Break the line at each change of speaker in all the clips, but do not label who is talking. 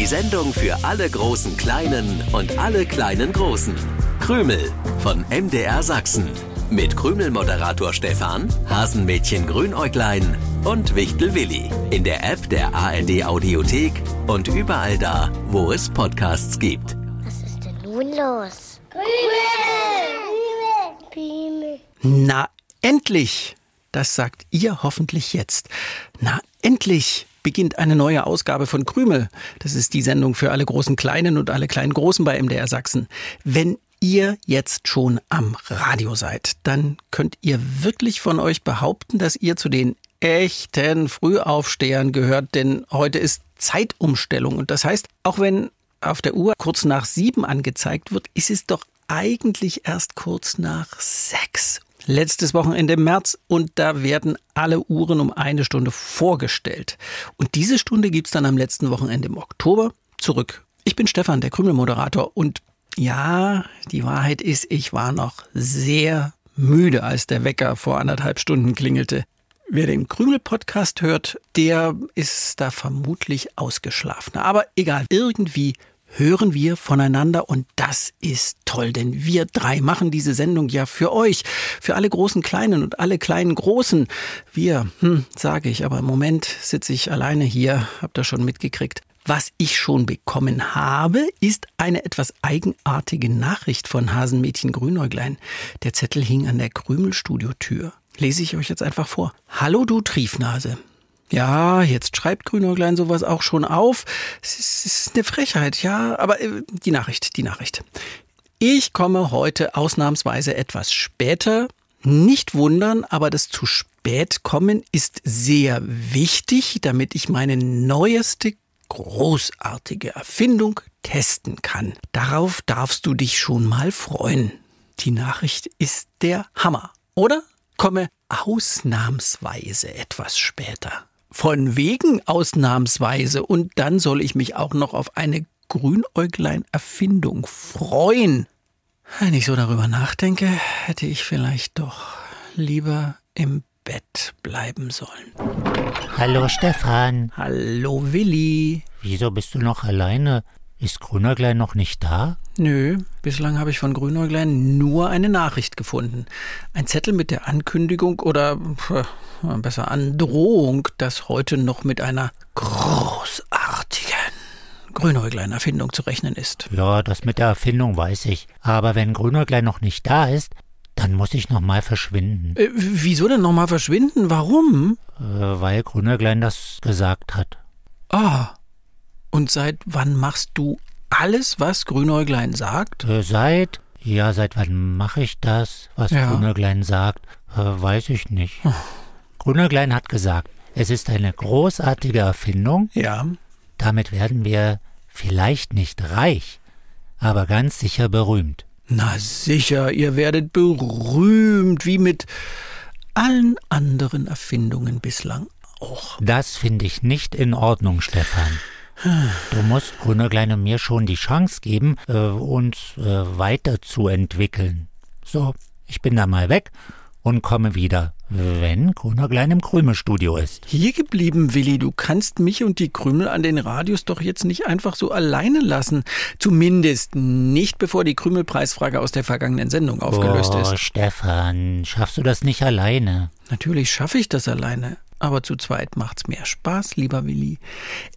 Die Sendung für alle großen Kleinen und alle kleinen Großen. Krümel von MDR Sachsen. Mit Krümel-Moderator Stefan, Hasenmädchen Grünäuglein und Wichtel Willi. In der App der ARD Audiothek und überall da, wo es Podcasts gibt.
Was ist denn nun los? Krümel!
Krümel! Na, endlich! Das sagt ihr hoffentlich jetzt. Na, endlich! Beginnt eine neue Ausgabe von Krümel. Das ist die Sendung für alle großen Kleinen und alle kleinen Großen bei MDR Sachsen. Wenn ihr jetzt schon am Radio seid, dann könnt ihr wirklich von euch behaupten, dass ihr zu den echten Frühaufstehern gehört, denn heute ist Zeitumstellung. Und das heißt, auch wenn auf der Uhr kurz nach sieben angezeigt wird, ist es doch eigentlich erst kurz nach sechs letztes Wochenende im März und da werden alle Uhren um eine Stunde vorgestellt. Und diese Stunde gibt's dann am letzten Wochenende im Oktober zurück. Ich bin Stefan, der Krümelmoderator und ja, die Wahrheit ist, ich war noch sehr müde, als der Wecker vor anderthalb Stunden klingelte. Wer den Krümel-Podcast hört, der ist da vermutlich ausgeschlafen. Aber egal, irgendwie hören wir voneinander und das ist toll, denn wir drei machen diese Sendung ja für euch, für alle großen Kleinen und alle kleinen Großen. Wir, hm, sage ich, aber im Moment sitze ich alleine hier, habt ihr schon mitgekriegt. Was ich schon bekommen habe, ist eine etwas eigenartige Nachricht von Hasenmädchen Grünäuglein. Der Zettel hing an der Krümelstudiotür. Lese ich euch jetzt einfach vor. Hallo du Triefnase. Ja, jetzt schreibt Grünäuglein sowas auch schon auf. Es ist, es ist eine Frechheit, ja. Aber äh, die Nachricht, die Nachricht. Ich komme heute ausnahmsweise etwas später. Nicht wundern, aber das zu spät kommen ist sehr wichtig, damit ich meine neueste großartige Erfindung testen kann. Darauf darfst du dich schon mal freuen. Die Nachricht ist der Hammer, oder? Komme ausnahmsweise etwas später. Von wegen ausnahmsweise. Und dann soll ich mich auch noch auf eine Grünäuglein-Erfindung freuen. Wenn ich so darüber nachdenke, hätte ich vielleicht doch lieber im Bett bleiben sollen.
Hallo Stefan.
Hallo Willi.
Wieso bist du noch alleine? Ist Grünäuglein noch nicht da?
Nö, bislang habe ich von Grünäuglein nur eine Nachricht gefunden. Ein Zettel mit der Ankündigung oder besser Androhung, dass heute noch mit einer großartigen Grünäuglein-Erfindung zu rechnen ist.
Ja, das mit der Erfindung weiß ich. Aber wenn Grünäuglein noch nicht da ist, dann muss ich nochmal verschwinden.
Äh, wieso denn nochmal verschwinden? Warum?
Äh, weil Grünäuglein das gesagt hat.
Ah. Und seit wann machst du alles, was Grünäuglein sagt?
Äh, seit? Ja, seit wann mache ich das, was ja. Grünäuglein sagt? Äh, weiß ich nicht. Oh. Grünäuglein hat gesagt, es ist eine großartige Erfindung.
Ja.
Damit werden wir vielleicht nicht reich, aber ganz sicher berühmt.
Na sicher, ihr werdet berühmt, wie mit allen anderen Erfindungen bislang auch.
Das finde ich nicht in Ordnung, Stefan. Du musst Grünerklein und mir schon die Chance geben, äh, uns äh, weiterzuentwickeln. So, ich bin da mal weg und komme wieder, wenn Grünerklein im Krümelstudio ist.
Hier geblieben, Willi, du kannst mich und die Krümel an den Radios doch jetzt nicht einfach so alleine lassen. Zumindest nicht, bevor die Krümelpreisfrage aus der vergangenen Sendung aufgelöst
oh,
ist.
Stefan, schaffst du das nicht alleine?
Natürlich schaffe ich das alleine aber zu zweit macht's mehr Spaß, lieber Willi.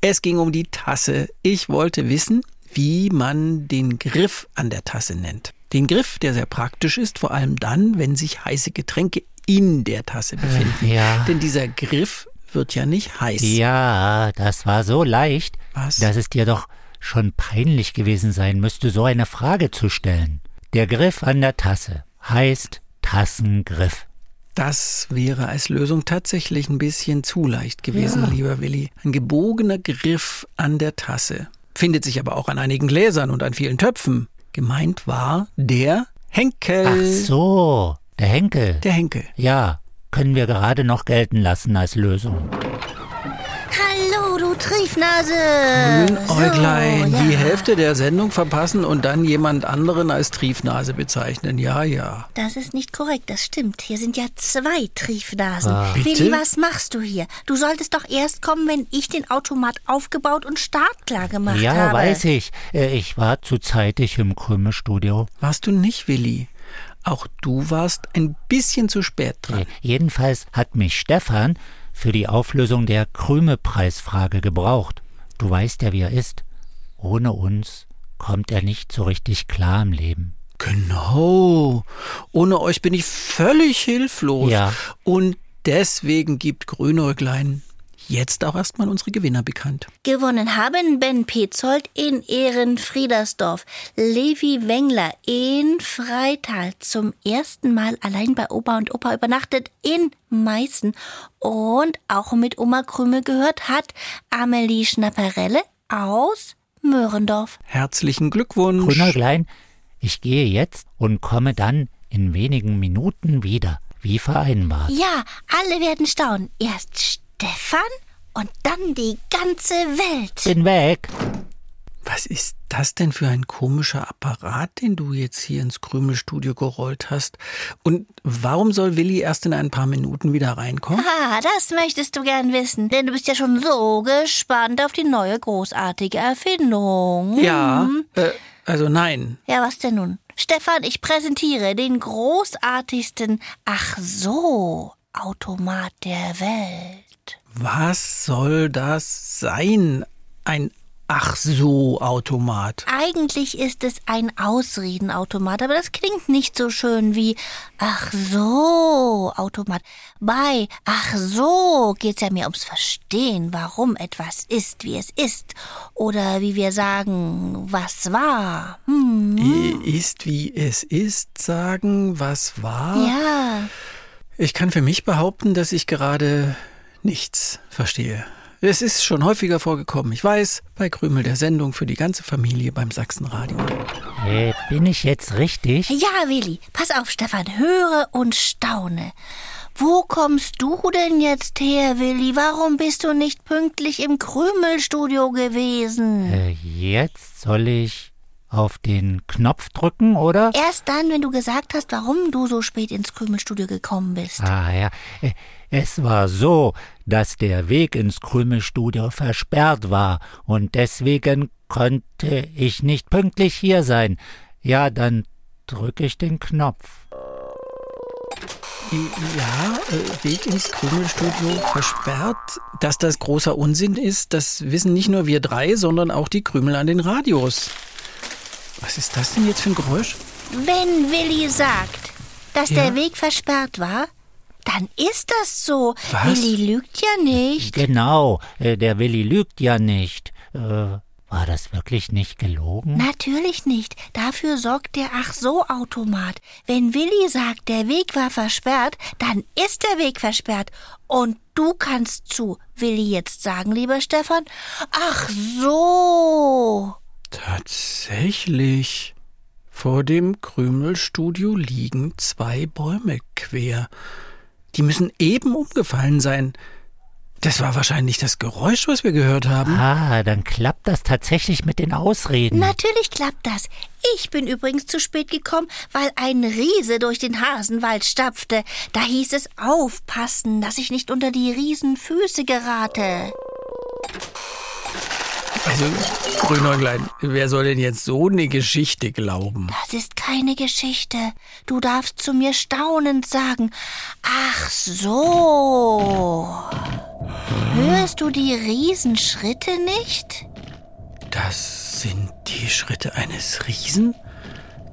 Es ging um die Tasse. Ich wollte wissen, wie man den Griff an der Tasse nennt. Den Griff, der sehr praktisch ist, vor allem dann, wenn sich heiße Getränke in der Tasse befinden.
Ja.
Denn dieser Griff wird ja nicht heiß.
Ja, das war so leicht,
Was?
dass es dir doch schon peinlich gewesen sein müsste, so eine Frage zu stellen. Der Griff an der Tasse heißt Tassengriff.
Das wäre als Lösung tatsächlich ein bisschen zu leicht gewesen, ja. lieber Willi. Ein gebogener Griff an der Tasse. Findet sich aber auch an einigen Gläsern und an vielen Töpfen. Gemeint war der Henkel.
Ach so, der Henkel.
Der Henkel.
Ja, können wir gerade noch gelten lassen als Lösung.
Triefnase.
Grünäuglein,
So,
die
ja.
Hälfte der Sendung verpassen und dann jemand anderen als Triefnase bezeichnen. Ja, ja.
Das ist nicht korrekt, das stimmt. Hier sind ja zwei Triefnasen.
Ah. Bitte?
Willi, was machst du hier? Du solltest doch erst kommen, wenn ich den Automat aufgebaut und startklar gemacht
Ja,
habe.
weiß ich. Äh, Ich war zu zeitig im Krümelstudio.
Warst du nicht, Willi? Auch du warst ein bisschen zu spät dran.
Äh, Jedenfalls hat mich Stefan für die Auflösung der Krümelpreisfrage gebraucht. Du weißt ja, wie er ist. Ohne uns kommt er nicht so richtig klar im Leben.
Genau. Ohne euch bin ich völlig hilflos.
Ja.
Und deswegen gibt Grünäuglein jetzt auch erstmal unsere Gewinner bekannt.
Gewonnen haben Ben Petzold in Ehrenfriedersdorf, Levi Wengler in Freital, zum ersten Mal allein bei Opa und Opa übernachtet in Meißen und auch mit Oma Krümel gehört hat Amelie Schnapperelle aus Möhrendorf.
Herzlichen Glückwunsch.
Grünäuglein, ich gehe jetzt und komme dann in wenigen Minuten wieder, wie vereinbart.
Ja, alle werden staunen. Erst Stefan und dann die ganze Welt.
Bin weg.
Was ist das denn für ein komischer Apparat, den du jetzt hier ins Krümelstudio gerollt hast? Und warum soll Willi erst in ein paar Minuten wieder reinkommen?
Ah, das möchtest du gern wissen, denn du bist ja schon so gespannt auf die neue großartige Erfindung.
Ja, äh, also nein.
Ja, was denn nun? Stefan, ich präsentiere den großartigsten Ach so Automat der Welt.
Was soll das sein? Ein Ach so Automat.
Eigentlich ist es ein Ausredenautomat, aber das klingt nicht so schön wie Ach so Automat. Bei Ach so geht's ja mehr ums Verstehen, warum etwas ist, wie es ist. Oder wie wir sagen, was war. Hm.
Ist wie es ist, sagen, was war?
Ja,
Ich kann für mich behaupten, dass ich gerade nichts verstehe. Es ist schon häufiger vorgekommen, ich weiß, bei Krümel der Sendung für die ganze Familie beim Sachsenradio.
Äh, bin ich jetzt richtig?
ja, Willi. Pass auf, Stefan, höre und staune. Wo kommst du denn jetzt her, Willi? Warum bist du nicht pünktlich im Krümelstudio gewesen?
Äh, jetzt soll ich auf den Knopf drücken, oder?
Erst dann, wenn du gesagt hast, warum du so spät ins Krümelstudio gekommen bist.
Ah ja, Äh, es war so, dass der Weg ins Krümelstudio versperrt war und deswegen konnte ich nicht pünktlich hier sein. Ja, dann drücke ich den Knopf.
Ja, äh, Weg ins Krümelstudio versperrt. Dass das großer Unsinn ist, das wissen nicht nur wir drei, sondern auch die Krümel an den Radios. Was ist das denn jetzt für ein Geräusch?
Wenn Willi sagt, dass
Ja?
der Weg versperrt war, dann ist das so.
Was?
Willi lügt ja nicht.
Genau, äh, der Willi lügt ja nicht. Äh, war das wirklich nicht gelogen?
Natürlich nicht. Dafür sorgt der Ach so Automat. Wenn Willi sagt, der Weg war versperrt, dann ist der Weg versperrt. Und du kannst zu Willi jetzt sagen, lieber Stefan, ach so.
Tatsächlich. Vor dem Krümelstudio liegen zwei Bäume quer. Die müssen eben umgefallen sein. Das war wahrscheinlich das Geräusch, was wir gehört haben.
Ah, dann klappt das tatsächlich mit den Ausreden.
Natürlich klappt das. Ich bin übrigens zu spät gekommen, weil ein Riese durch den Hasenwald stapfte. Da hieß es aufpassen, dass ich nicht unter die Riesenfüße gerate.
Also, Grünäuglein, wer soll denn jetzt so eine Geschichte glauben?
Das ist keine Geschichte. Du darfst zu mir staunend sagen. Ach so. Hörst du die Riesenschritte nicht?
Das sind die Schritte eines Riesen?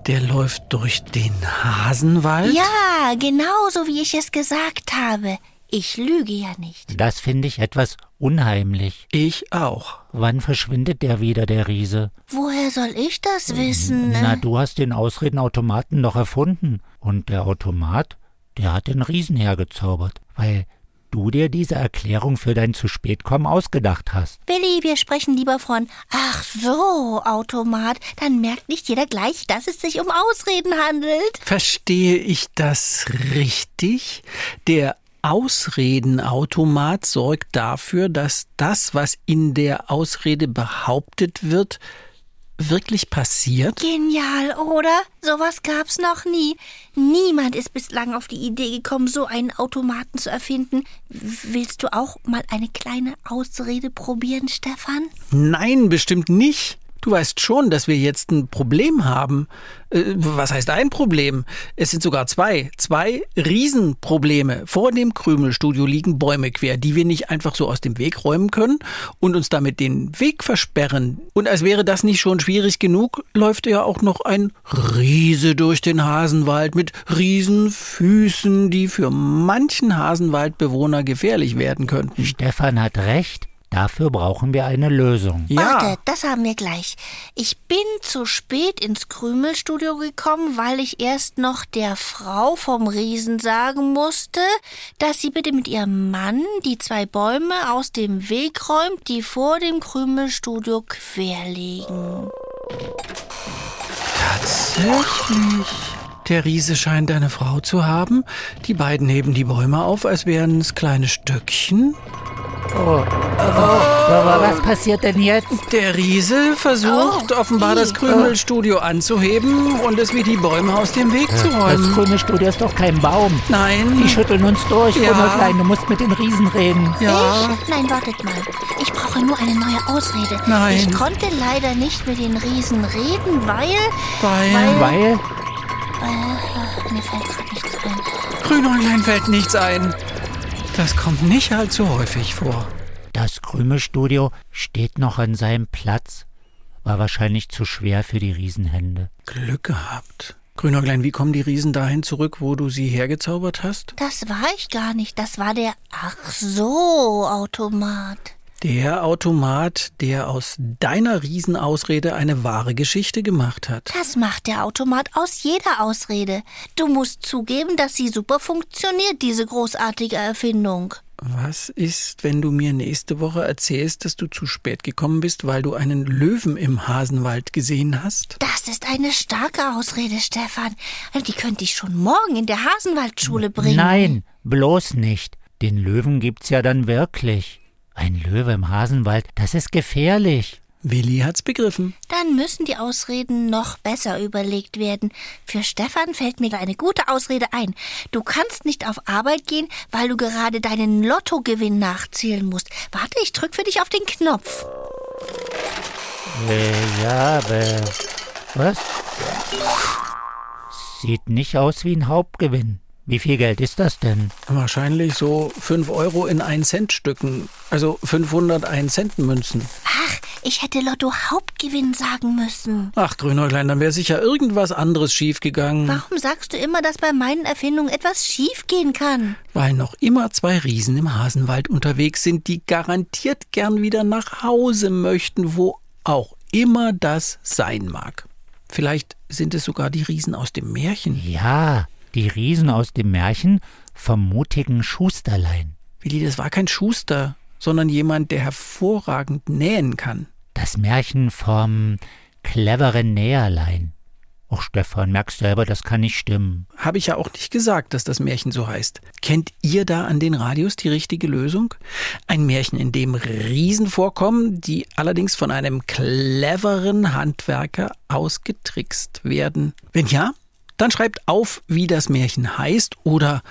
Der läuft durch den Hasenwald?
Ja, genauso wie ich es gesagt habe. Ich lüge ja nicht.
Das finde ich etwas unheimlich.
Ich auch.
Wann verschwindet der wieder, der Riese?
Woher soll ich das wissen?
Na, du hast den Ausredenautomaten doch erfunden. Und der Automat, der hat den Riesen hergezaubert, weil du dir diese Erklärung für dein zu spät kommen ausgedacht hast.
Billy, wir sprechen lieber von Ach so, Automat. Dann merkt nicht jeder gleich, dass es sich um Ausreden handelt.
Verstehe ich das richtig? Der Ausredenautomat sorgt dafür, dass das, was in der Ausrede behauptet wird, wirklich passiert?
Genial, oder? Sowas gab's noch nie. Niemand ist bislang auf die Idee gekommen, so einen Automaten zu erfinden. Willst du auch mal eine kleine Ausrede probieren, Stefan?
Nein, bestimmt nicht. Du weißt schon, dass wir jetzt ein Problem haben. Äh, was heißt ein Problem? Es sind sogar zwei. Zwei Riesenprobleme. Vor dem Krümelstudio liegen Bäume quer, die wir nicht einfach so aus dem Weg räumen können und uns damit den Weg versperren. Und als wäre das nicht schon schwierig genug, läuft ja auch noch ein Riese durch den Hasenwald mit Riesenfüßen, die für manchen Hasenwaldbewohner gefährlich werden könnten.
Stefan hat recht. Dafür brauchen wir eine Lösung.
Ja.
Warte, das haben wir gleich. Ich bin zu spät ins Krümelstudio gekommen, weil ich erst noch der Frau vom Riesen sagen musste, dass sie bitte mit ihrem Mann die zwei Bäume aus dem Weg räumt, die vor dem Krümelstudio quer liegen.
Tatsächlich. Der Riese scheint eine Frau zu haben. Die beiden heben die Bäume auf, als wären es kleine Stöckchen.
Oh, aber was passiert denn jetzt?
Der Riese versucht
Oh,
offenbar das. Krümelstudio anzuheben und es wie die Bäume aus dem Weg zu
Das
räumen.
grüne Studio ist doch kein Baum.
Nein.
Die schütteln uns durch,
Ja.
Du musst mit den Riesen reden.
Ja.
Ich? Nein, wartet mal. Ich brauche nur eine neue Ausrede.
Nein.
Ich konnte leider nicht mit den Riesen reden, weil...
Weil
Weil
Äh, mir fällt gerade nichts ein.
Grünäuglein fällt nichts ein. Das kommt nicht allzu häufig vor.
das Krümelstudio steht noch an seinem Platz. War wahrscheinlich zu schwer für die Riesenhände.
Glück gehabt. Grünäuglein, wie kommen die Riesen dahin zurück, wo du sie hergezaubert hast?
Das war ich gar nicht. Das war der Ach so Automat.
Der Automat, der aus deiner Riesenausrede eine wahre Geschichte gemacht hat.
Das macht der Automat aus jeder Ausrede. Du musst zugeben, dass sie super funktioniert, diese großartige Erfindung.
Was ist, wenn du mir nächste Woche erzählst, dass du zu spät gekommen bist, weil du einen Löwen im Hasenwald gesehen hast?
Das ist eine starke Ausrede, Stefan. Die könnte ich schon morgen in der Hasenwaldschule bringen.
Nein, bloß nicht. Den Löwen gibt's ja dann wirklich. Ein Löwe im Hasenwald, das ist gefährlich.
Willi hat's begriffen.
Dann müssen die Ausreden noch besser überlegt werden. Für Stefan fällt mir eine gute Ausrede ein. Du kannst nicht auf Arbeit gehen, weil du gerade deinen Lottogewinn nachzählen musst. Warte, ich drück für dich auf den Knopf.
Äh, ja, aber. Was? Sieht nicht aus wie ein Hauptgewinn. Wie viel Geld ist das denn?
Wahrscheinlich so 5 Euro in 1 Cent Stücken. Also 500 1 Cent Münzen.
Ach, ich hätte Lotto Hauptgewinn sagen müssen.
Ach, Grünäuglein, dann wäre sicher irgendwas anderes schiefgegangen.
Warum sagst du immer, dass bei meinen Erfindungen etwas schiefgehen kann?
Weil noch immer zwei Riesen im Hasenwald unterwegs sind, die garantiert gern wieder nach Hause möchten, wo auch immer das sein mag. Vielleicht sind es sogar die Riesen aus dem Märchen.
Ja, die Riesen aus dem Märchen vom mutigen Schusterlein.
Willi, das war kein Schuster, sondern jemand, der hervorragend nähen kann.
Das Märchen vom cleveren Näherlein. Och, Stefan, merkst selber, das kann nicht stimmen.
Habe ich ja auch nicht gesagt, dass das Märchen so heißt. Kennt ihr da an den Radios die richtige Lösung? Ein Märchen, in dem Riesen vorkommen, die allerdings von einem cleveren Handwerker ausgetrickst werden. Wenn ja, dann schreibt auf, wie das Märchen heißt oder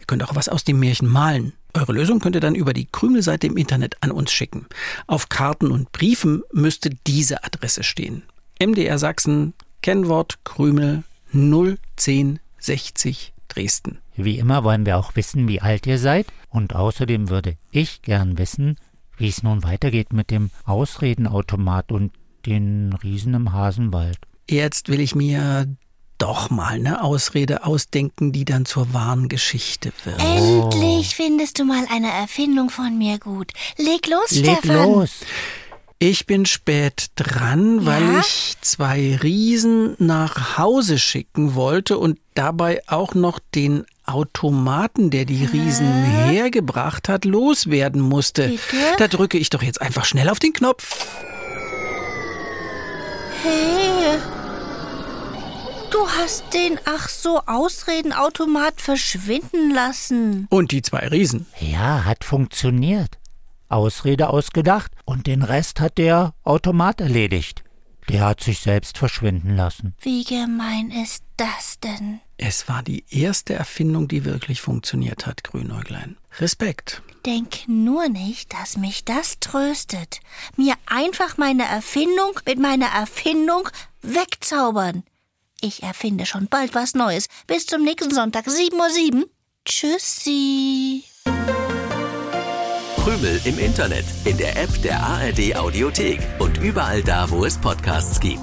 ihr könnt auch was aus dem Märchen malen. Eure Lösung könnt ihr dann über die Krümelseite im Internet an uns schicken. Auf Karten und Briefen müsste diese Adresse stehen. MDR Sachsen, Kennwort Krümel 01060 Dresden.
Wie immer wollen wir auch wissen, wie alt ihr seid. Und außerdem würde ich gern wissen, wie es nun weitergeht mit dem Ausredenautomat und den Riesen im Hasenwald.
Jetzt will ich mir doch mal eine Ausrede ausdenken, die dann zur wahren Geschichte wird.
Endlich findest du mal eine Erfindung von mir gut. Leg los,
Leg
Stefan.
los!
Ich bin spät dran, weil
Ja?
ich zwei Riesen nach Hause schicken wollte und dabei auch noch den Automaten, der die Riesen hergebracht hat, loswerden musste.
Bitte?
Da drücke ich doch jetzt einfach schnell auf den Knopf.
Hey. Du hast den ach so Ausredenautomat verschwinden lassen.
Und die zwei Riesen.
Ja, hat funktioniert. Ausrede ausgedacht und den Rest hat der Automat erledigt. Der hat sich selbst verschwinden lassen.
Wie gemein ist das denn?
Es war die erste Erfindung, die wirklich funktioniert hat, Grünäuglein. Respekt.
Denk nur nicht, dass mich das tröstet. Mir einfach meine Erfindung mit meiner Erfindung wegzaubern. Ich erfinde schon bald was Neues. Bis zum nächsten Sonntag, 7.07 Uhr. Tschüssi.
Krümel im Internet, in der App der ARD Audiothek und überall da, wo es Podcasts gibt.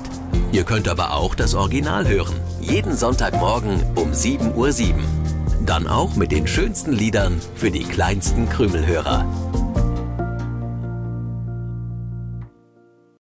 Ihr könnt aber auch das Original hören. Jeden Sonntagmorgen um 7.07 Uhr. Dann auch mit den schönsten Liedern für die kleinsten Krümelhörer.